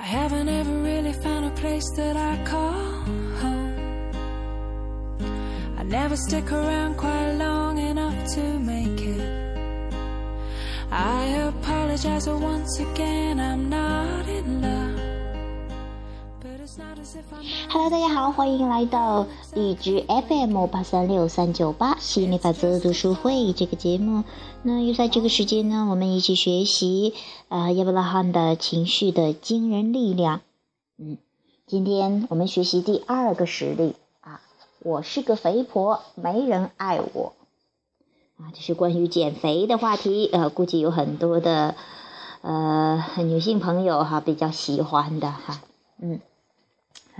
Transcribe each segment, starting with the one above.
I haven't ever really found a place that I call home. I never stick around quite long enough to make it. I apologize once again, I'm not in love. Hello，大家好，欢迎来到荔枝 FM 八三六三九八吸引力法则读书会这个节目。那又在这个时间呢，我们一起学习呃亚伯拉罕的情绪的惊人力量。嗯，今天我们学习第二个实例啊，我是个肥婆，没人爱我。啊，这是关于减肥的话题，呃，估计有很多的呃女性朋友哈比较喜欢的哈，嗯。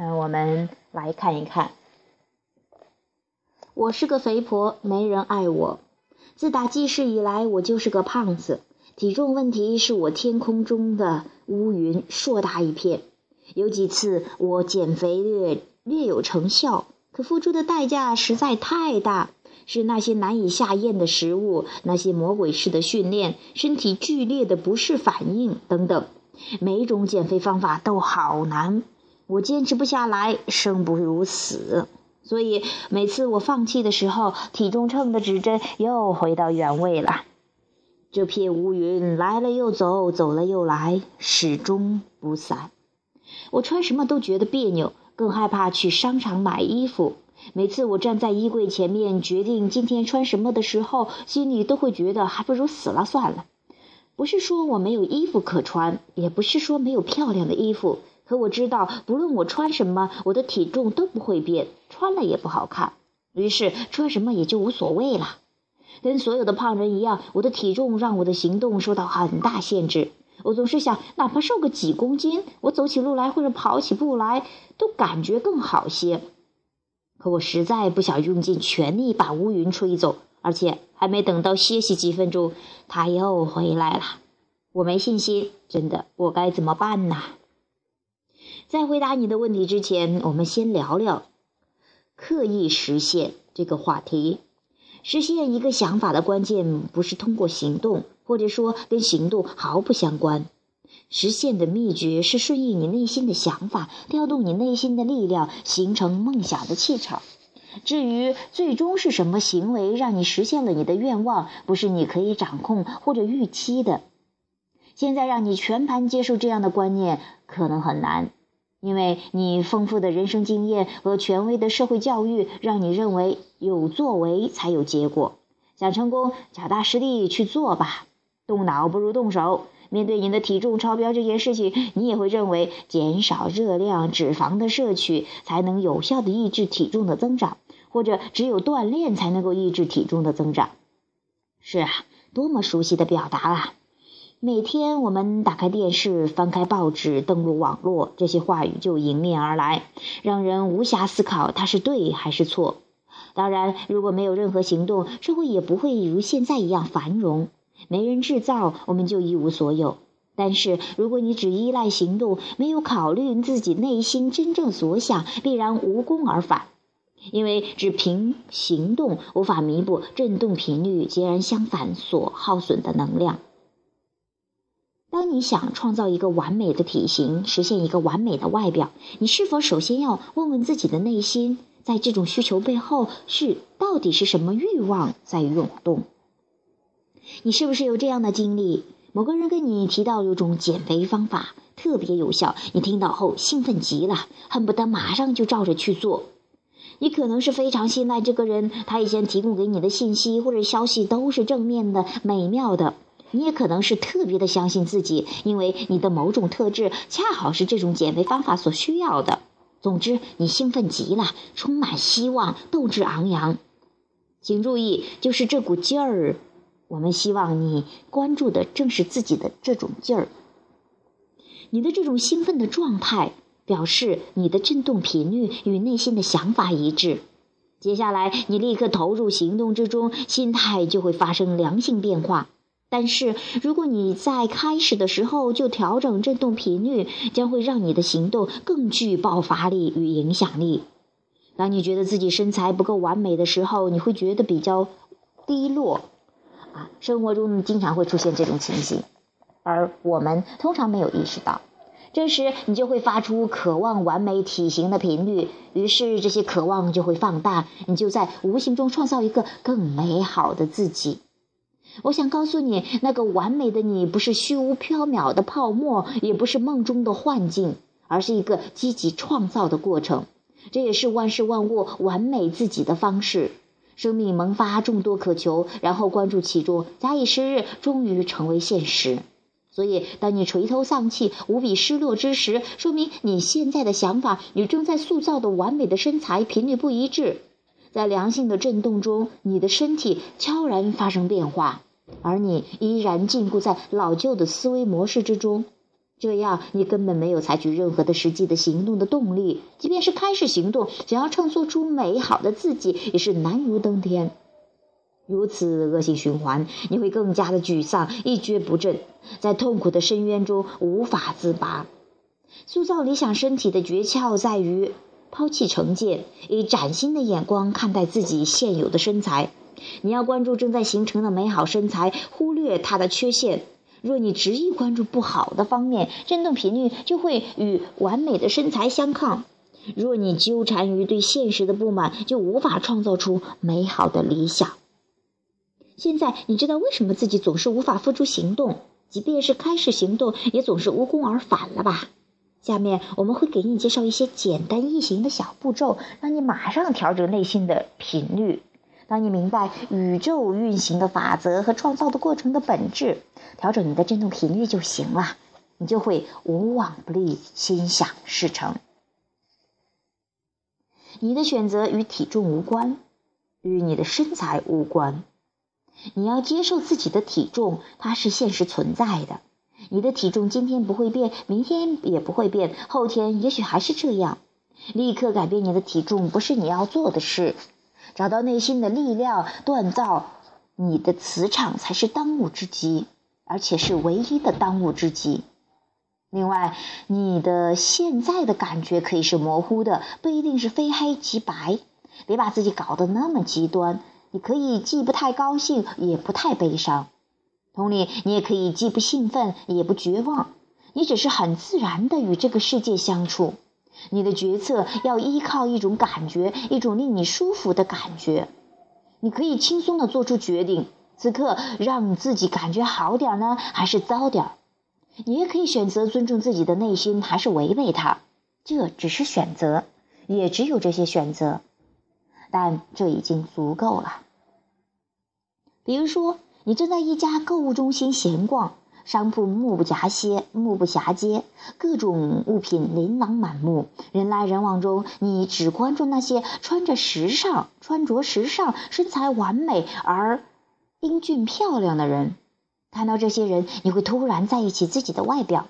嗯，我们来看一看。我是个肥婆，没人爱我。自打记事以来，我就是个胖子。体重问题是我天空中的乌云，硕大一片。有几次我减肥略略有成效，可付出的代价实在太大，是那些难以下咽的食物，那些魔鬼式的训练，身体剧烈的不适反应等等。每种减肥方法都好难。我坚持不下来，生不如死，所以每次我放弃的时候，体重秤的指针又回到原位了。这片乌云来了又走，走了又来，始终不散。我穿什么都觉得别扭，更害怕去商场买衣服。每次我站在衣柜前面决定今天穿什么的时候，心里都会觉得还不如死了算了。不是说我没有衣服可穿，也不是说没有漂亮的衣服。可我知道，不论我穿什么，我的体重都不会变，穿了也不好看。于是穿什么也就无所谓了。跟所有的胖人一样，我的体重让我的行动受到很大限制。我总是想，哪怕瘦个几公斤，我走起路来或者跑起步来，都感觉更好些。可我实在不想用尽全力把乌云吹走，而且还没等到歇息几分钟，它又回来了。我没信心，真的，我该怎么办呢？在回答你的问题之前，我们先聊聊刻意实现这个话题。实现一个想法的关键不是通过行动，或者说跟行动毫不相关。实现的秘诀是顺应你内心的想法，调动你内心的力量，形成梦想的气场。至于最终是什么行为让你实现了你的愿望，不是你可以掌控或者预期的。现在让你全盘接受这样的观念，可能很难。因为你丰富的人生经验和权威的社会教育，让你认为有作为才有结果。想成功，脚踏实地去做吧。动脑不如动手。面对你的体重超标这件事情，你也会认为减少热量、脂肪的摄取才能有效的抑制体重的增长，或者只有锻炼才能够抑制体重的增长。是啊，多么熟悉的表达啊！每天我们打开电视、翻开报纸、登录网络，这些话语就迎面而来，让人无暇思考它是对还是错。当然，如果没有任何行动，社会也不会如现在一样繁荣。没人制造，我们就一无所有。但是，如果你只依赖行动，没有考虑自己内心真正所想，必然无功而返。因为只凭行动无法弥补振动频率截然相反所耗损的能量。当你想创造一个完美的体型，实现一个完美的外表，你是否首先要问问自己的内心，在这种需求背后是到底是什么欲望在涌动？你是不是有这样的经历？某个人跟你提到有种减肥方法特别有效，你听到后兴奋极了，恨不得马上就照着去做。你可能是非常信赖这个人，他以前提供给你的信息或者消息都是正面的、美妙的。你也可能是特别的相信自己，因为你的某种特质恰好是这种减肥方法所需要的。总之，你兴奋极了，充满希望，斗志昂扬。请注意，就是这股劲儿。我们希望你关注的正是自己的这种劲儿。你的这种兴奋的状态，表示你的振动频率与内心的想法一致。接下来，你立刻投入行动之中，心态就会发生良性变化。但是，如果你在开始的时候就调整振动频率，将会让你的行动更具爆发力与影响力。当你觉得自己身材不够完美的时候，你会觉得比较低落。啊，生活中经常会出现这种情形，而我们通常没有意识到。这时，你就会发出渴望完美体型的频率，于是这些渴望就会放大，你就在无形中创造一个更美好的自己。我想告诉你，那个完美的你不是虚无缥缈的泡沫，也不是梦中的幻境，而是一个积极创造的过程。这也是万事万物完美自己的方式。生命萌发众多渴求，然后关注其中，假以时日，终于成为现实。所以，当你垂头丧气、无比失落之时，说明你现在的想法与正在塑造的完美的身材频率不一致。在良性的震动中，你的身体悄然发生变化，而你依然禁锢在老旧的思维模式之中。这样，你根本没有采取任何的实际的行动的动力。即便是开始行动，想要创作出美好的自己，也是难如登天。如此恶性循环，你会更加的沮丧，一蹶不振，在痛苦的深渊中无法自拔。塑造理想身体的诀窍在于抛弃成见，以崭新的眼光看待自己现有的身材。你要关注正在形成的美好身材，忽略它的缺陷。若你执意关注不好的方面，振动频率就会与完美的身材相抗；若你纠缠于对现实的不满，就无法创造出美好的理想。现在你知道为什么自己总是无法付诸行动，即便是开始行动，也总是无功而返了吧？下面我们会给你介绍一些简单易行的小步骤，让你马上调整内心的频率。当你明白宇宙运行的法则和创造的过程的本质，调整你的振动频率就行了，你就会无往不利，心想事成。你的选择与体重无关，与你的身材无关。你要接受自己的体重，它是现实存在的。你的体重今天不会变，明天也不会变，后天也许还是这样。立刻改变你的体重不是你要做的事。找到内心的力量，锻造你的磁场才是当务之急，而且是唯一的当务之急。另外，你的现在的感觉可以是模糊的，不一定是非黑即白。别把自己搞得那么极端。你可以既不太高兴，也不太悲伤。同理，你也可以既不兴奋，也不绝望。你只是很自然的与这个世界相处。你的决策要依靠一种感觉，一种令你舒服的感觉。你可以轻松的做出决定，此刻让自己感觉好点呢，还是糟点？你也可以选择尊重自己的内心，还是违背它。这只是选择，也只有这些选择，但这已经足够了。比如说，你正在一家购物中心闲逛。商铺目不暇接，目不暇接，各种物品琳琅满目，人来人往中，你只关注那些穿着时尚、穿着时尚、身材完美而英俊漂亮的人。看到这些人，你会突然在意起自己的外表，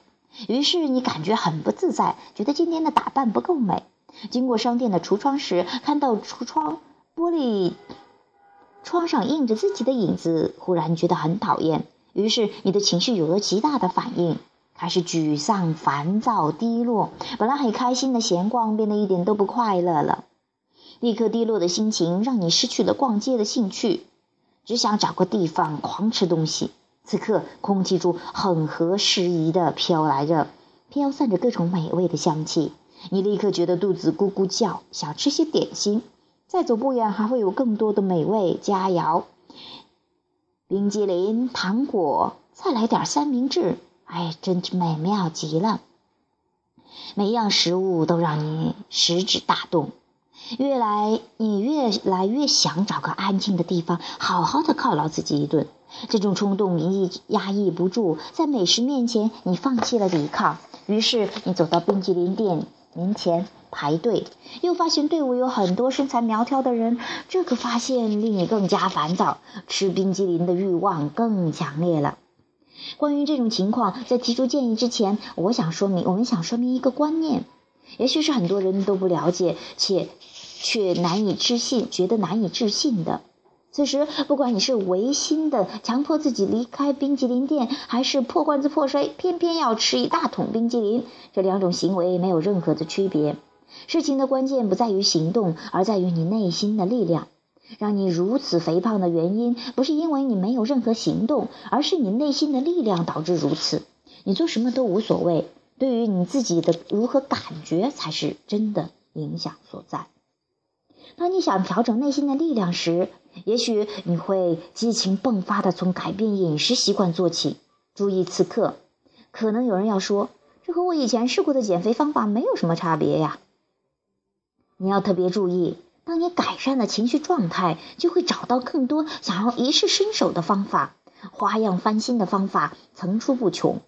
于是你感觉很不自在，觉得今天的打扮不够美。经过商店的橱窗时，看到橱窗玻璃窗上映着自己的影子，忽然觉得很讨厌。于是你的情绪有了极大的反应，开始沮丧、烦躁、低落。本来很开心的闲逛变得一点都不快乐了。立刻低落的心情让你失去了逛街的兴趣，只想找个地方狂吃东西。此刻空气中很合时宜的飘来着、飘散着各种美味的香气。你立刻觉得肚子咕咕叫，想吃些点心。再走不远还会有更多的美味佳肴。冰激凌、糖果，再来点三明治，哎，真是美妙极了。每样食物都让你食指大动，越来你越来越想找个安静的地方，好好的犒劳自己一顿。这种冲动你压抑不住，在美食面前，你放弃了抵抗，于是你走到冰激凌店门前。排队，又发现队伍有很多身材苗条的人，这个发现令你更加烦躁，吃冰激凌的欲望更强烈了。关于这种情况，在提出建议之前，我想说明，我们想说明一个观念，也许是很多人都不了解且却难以置信，觉得难以置信的。此时，不管你是违心的强迫自己离开冰激凌店，还是破罐子破摔，偏偏要吃一大桶冰激凌，这两种行为没有任何的区别。事情的关键不在于行动，而在于你内心的力量。让你如此肥胖的原因，不是因为你没有任何行动，而是你内心的力量导致如此。你做什么都无所谓，对于你自己的如何感觉才是真的影响所在。当你想调整内心的力量时，也许你会激情迸发的从改变饮食习惯做起。注意此刻，可能有人要说，这和我以前试过的减肥方法没有什么差别呀。你要特别注意，当你改善了情绪状态，就会找到更多想要一试身手的方法，花样翻新的方法层出不穷。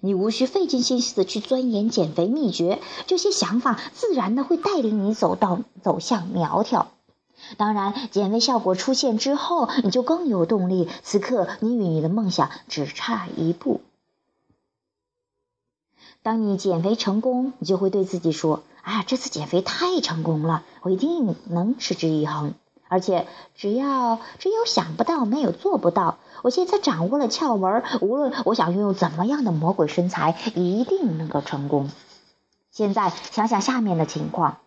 你无需费尽心思的去钻研减肥秘诀，这些想法自然的会带领你走到走向苗条。当然，减肥效果出现之后，你就更有动力。此刻，你与你的梦想只差一步。当你减肥成功，你就会对自己说：“啊，这次减肥太成功了，我一定能持之以恒。”而且，只要只有想不到，没有做不到。我现在掌握了窍门，无论我想拥有怎么样的魔鬼身材，一定能够成功。现在想想下面的情况，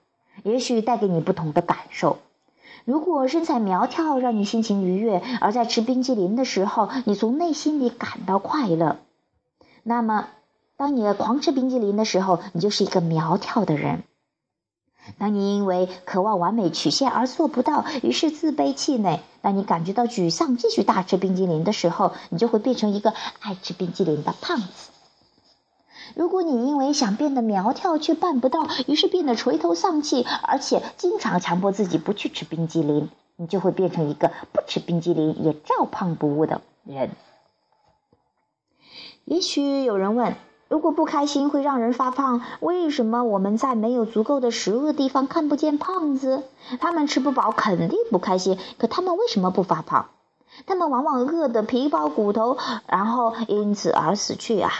也许带给你不同的感受。如果身材苗条让你心情愉悦，而在吃冰激凌的时候，你从内心里感到快乐，那么当你狂吃冰激凌的时候，你就是一个苗条的人。当你因为渴望完美曲线而做不到，于是自卑气馁；当你感觉到沮丧，继续大吃冰激凌的时候，你就会变成一个爱吃冰激凌的胖子。如果你因为想变得苗条却办不到，于是变得垂头丧气，而且经常强迫自己不去吃冰激凌，你就会变成一个不吃冰激凌也照胖不误的人。也许有人问。如果不开心会让人发胖，为什么我们在没有足够的食物的地方看不见胖子？他们吃不饱肯定不开心，可他们为什么不发胖？他们往往饿得皮包骨头，然后因此而死去啊！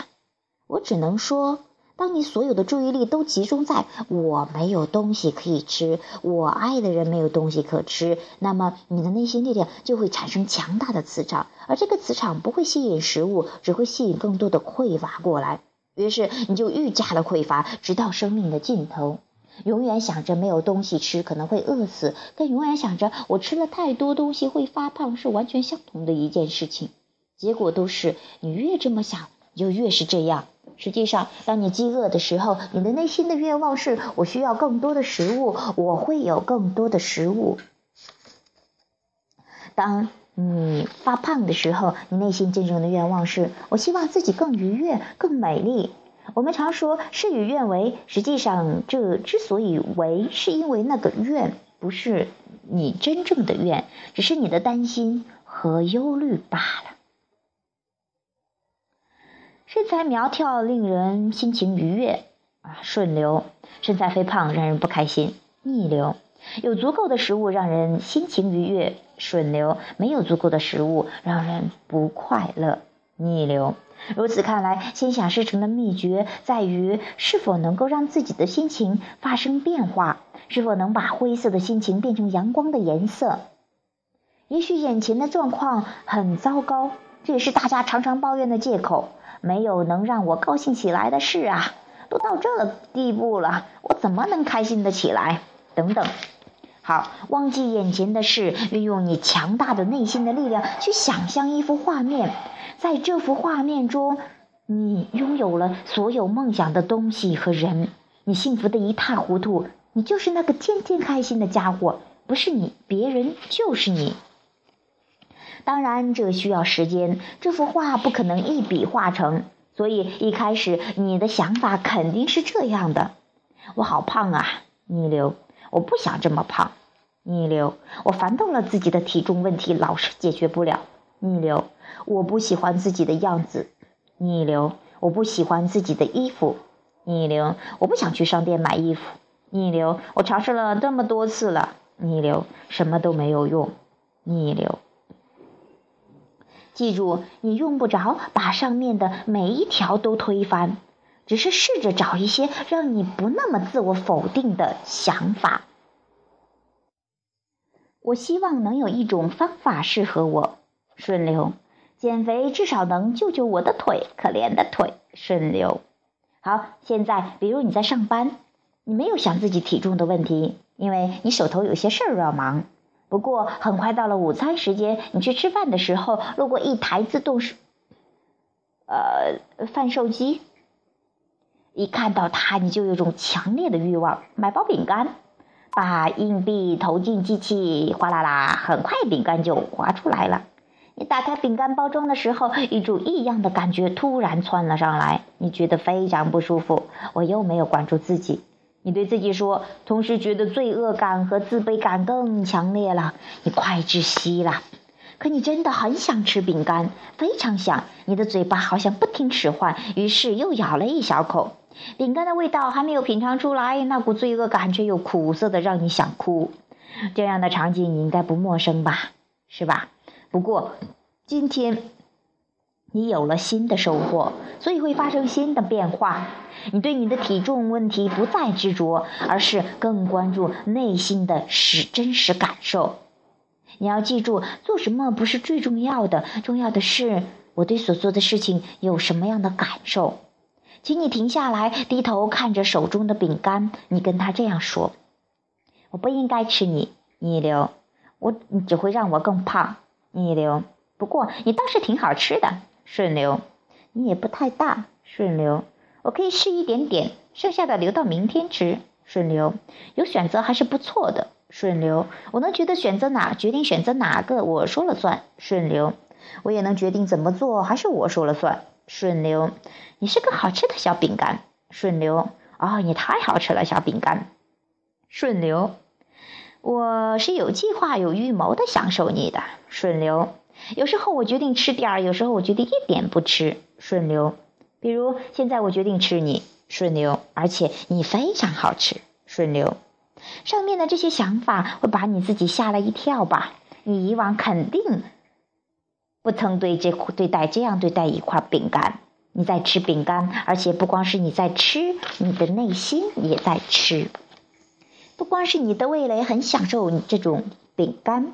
我只能说，当你所有的注意力都集中在我没有东西可以吃，我爱的人没有东西可吃，那么你的内心力量就会产生强大的磁场，而这个磁场不会吸引食物，只会吸引更多的匮乏过来。于是你就愈加的匮乏，直到生命的尽头。永远想着没有东西吃可能会饿死，跟永远想着我吃了太多东西会发胖是完全相同的一件事情。结果都是你越这么想，就越是这样。实际上，当你饥饿的时候，你的内心的愿望是：我需要更多的食物，我会有更多的食物。当你发胖的时候，你内心真正的愿望是：我希望自己更愉悦、更美丽。我们常说事与愿违，实际上这之所以为，是因为那个愿不是你真正的愿，只是你的担心和忧虑罢了。身材苗条令人心情愉悦啊，顺流；身材肥胖让人不开心，逆流。有足够的食物让人心情愉悦。顺流没有足够的食物，让人不快乐；逆流。如此看来，心想事成的秘诀在于是否能够让自己的心情发生变化，是否能把灰色的心情变成阳光的颜色。也许眼前的状况很糟糕，这也是大家常常抱怨的借口。没有能让我高兴起来的事啊，都到这地步了，我怎么能开心的起来？等等。好，忘记眼前的事，运用你强大的内心的力量去想象一幅画面，在这幅画面中，你拥有了所有梦想的东西和人，你幸福的一塌糊涂，你就是那个天天开心的家伙，不是你，别人就是你。当然，这需要时间，这幅画不可能一笔画成，所以一开始你的想法肯定是这样的：我好胖啊，逆流。我不想这么胖，逆流。我烦到了自己的体重问题，老是解决不了，逆流。我不喜欢自己的样子，逆流。我不喜欢自己的衣服，逆流。我不想去商店买衣服，逆流。我尝试了这么多次了，逆流，什么都没有用，逆流。记住，你用不着把上面的每一条都推翻。只是试着找一些让你不那么自我否定的想法。我希望能有一种方法适合我，顺流。减肥至少能救救我的腿，可怜的腿，顺流。好，现在比如你在上班，你没有想自己体重的问题，因为你手头有些事儿要忙。不过很快到了午餐时间，你去吃饭的时候，路过一台自动呃贩售机。一看到它，你就有种强烈的欲望，买包饼干，把硬币投进机器，哗啦啦，很快饼干就滑出来了。你打开饼干包装的时候，一种异样的感觉突然窜了上来，你觉得非常不舒服。我又没有管住自己，你对自己说，同时觉得罪恶感和自卑感更强烈了，你快窒息了。可你真的很想吃饼干，非常想，你的嘴巴好像不听使唤，于是又咬了一小口。饼干的味道还没有品尝出来，那股罪恶感却又苦涩的让你想哭。这样的场景你应该不陌生吧？是吧？不过，今天你有了新的收获，所以会发生新的变化。你对你的体重问题不再执着，而是更关注内心的实真实感受。你要记住，做什么不是最重要的，重要的是我对所做的事情有什么样的感受。请你停下来，低头看着手中的饼干，你跟他这样说：“我不应该吃你，逆流，我你只会让我更胖。”逆流，不过你倒是挺好吃的。顺流，你也不太大。顺流，我可以试一点点，剩下的留到明天吃。顺流，有选择还是不错的。顺流，我能觉得选择哪，决定选择哪个，我说了算。顺流，我也能决定怎么做，还是我说了算。顺流，你是个好吃的小饼干。顺流，哦，你太好吃了，小饼干。顺流。我是有计划、有预谋的享受你的顺流。有时候我决定吃点儿，有时候我决定一点不吃顺流。比如现在我决定吃你顺流，而且你非常好吃顺流。上面的这些想法会把你自己吓了一跳吧？你以往肯定不曾对这对待这样对待一块饼干。你在吃饼干，而且不光是你在吃，你的内心也在吃。不光是你的味蕾很享受你这种饼干，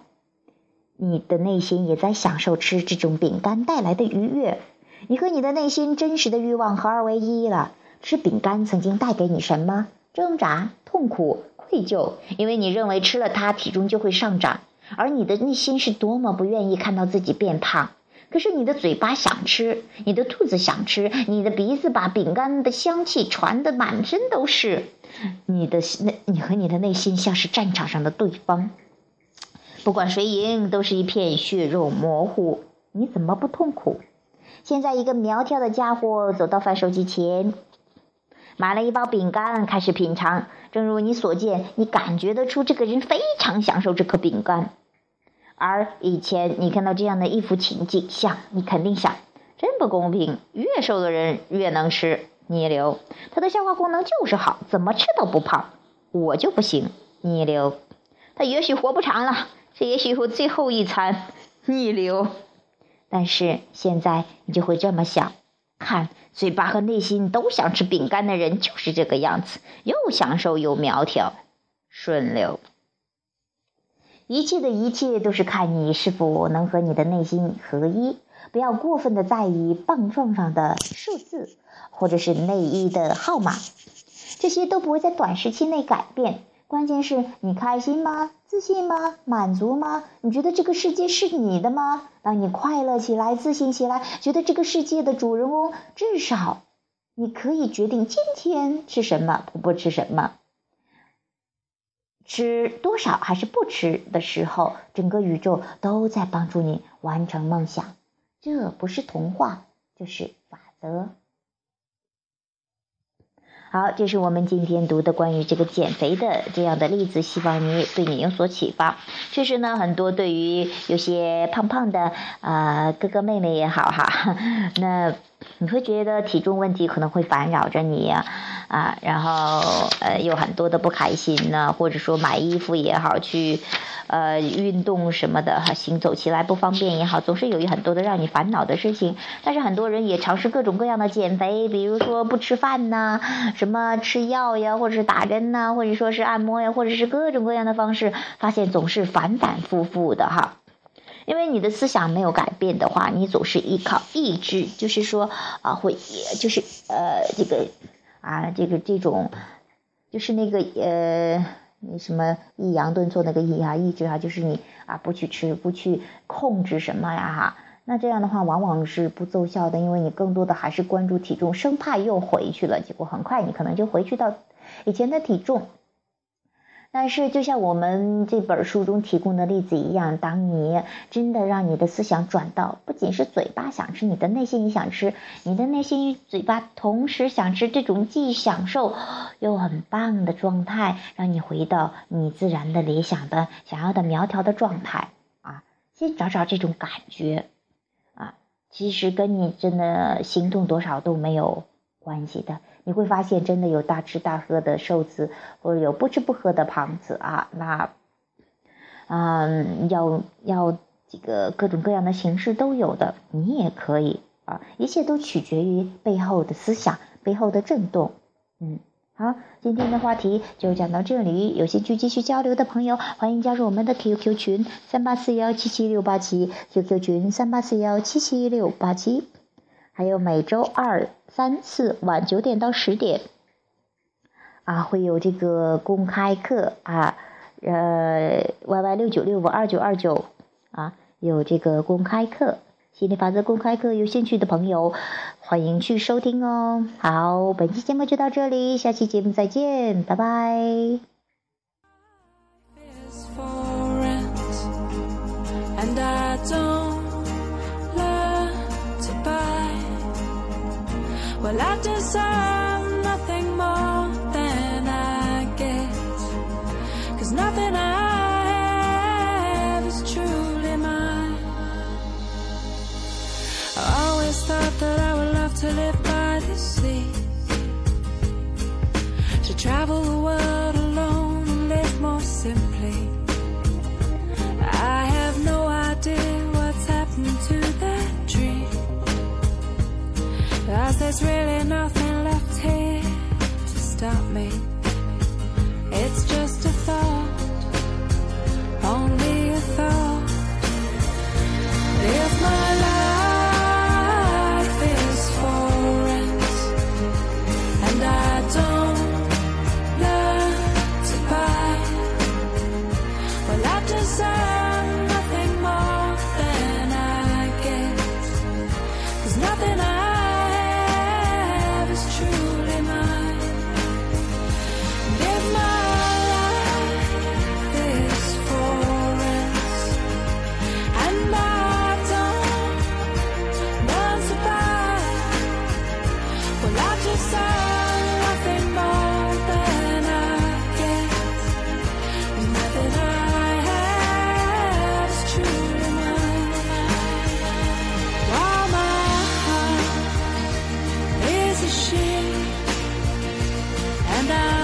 你的内心也在享受吃这种饼干带来的愉悦。你和你的内心真实的欲望合二为一了。吃饼干曾经带给你什么？挣扎、痛苦、愧疚，因为你认为吃了它体重就会上涨，而你的内心是多么不愿意看到自己变胖。可是你的嘴巴想吃，你的肚子想吃，你的鼻子把饼干的香气传得满身都是。你的内，你和你的内心像是战场上的对方，不管谁赢，都是一片血肉模糊。你怎么不痛苦？现在一个苗条的家伙走到贩售机前，买了一包饼干，开始品尝。正如你所见，你感觉得出这个人非常享受这颗饼干。而以前你看到这样的一幅情景，想你肯定想，真不公平，越瘦的人越能吃。逆流，他的消化功能就是好，怎么吃都不胖。我就不行，逆流，他也许活不长了，也许会最后一餐。逆流，但是现在你就会这么想：看，嘴巴和内心都想吃饼干的人就是这个样子，又享受又苗条。顺流，一切的一切都是看你是否能和你的内心合一，不要过分的在意棒状上的数字。或者是内衣的号码，这些都不会在短时期内改变。关键是你开心吗？自信吗？满足吗？你觉得这个世界是你的吗？当你快乐起来、自信起来，觉得这个世界的主人翁，至少你可以决定今天吃什么，不不吃什么，吃多少还是不吃的时候，整个宇宙都在帮助你完成梦想。这不是童话，就是法则。好，这是我们今天读的关于这个减肥的这样的例子，希望你对你有所启发。确实呢，很多对于有些胖胖的啊哥哥妹妹也好哈，那你会觉得体重问题可能会烦扰着你呀啊，然后呃有很多的不开心呢，或者说买衣服也好去。呃，运动什么的哈，行走起来不方便也好，总是有很多的让你烦恼的事情。但是很多人也尝试各种各样的减肥，比如说不吃饭呐，什么吃药呀，或者是打针呐，或者说是按摩呀，或者是各种各样的方式，发现总是反反复复的哈。因为你的思想没有改变的话，你总是依靠意志，就是说啊，会就是呃这个啊这个这种，就是那个呃。你什么抑扬顿挫那个抑啊，抑制啊，就是你啊不去吃，不去控制什么呀哈，那这样的话往往是不奏效的，因为你更多的还是关注体重，生怕又回去了，结果很快你可能就回去到以前的体重。但是，就像我们这本书中提供的例子一样，当你真的让你的思想转到不仅是嘴巴想吃，你的内心也想吃，你的内心与嘴巴同时想吃，这种既享受又很棒的状态，让你回到你自然的理想的想要的苗条的状态啊！先找找这种感觉啊，其实跟你真的行动多少都没有关系的。你会发现，真的有大吃大喝的瘦子，或者有不吃不喝的胖子啊。那，嗯，要要这个各种各样的形式都有的，你也可以啊。一切都取决于背后的思想，背后的震动。嗯，好，今天的话题就讲到这里。有兴趣继续交流的朋友，欢迎加入我们的 QQ 群三八四幺七七六八七，QQ 群三八四幺七七六八七。还有每周二、三、次晚九点到十点，啊，会有这个公开课啊，呃，Y Y 六九六五二九二九啊，有这个公开课，心理法则公开课，有兴趣的朋友欢迎去收听哦。好，本期节目就到这里，下期节目再见，拜拜。Well, all I deserve. There's really nothing left here to stop me. and I.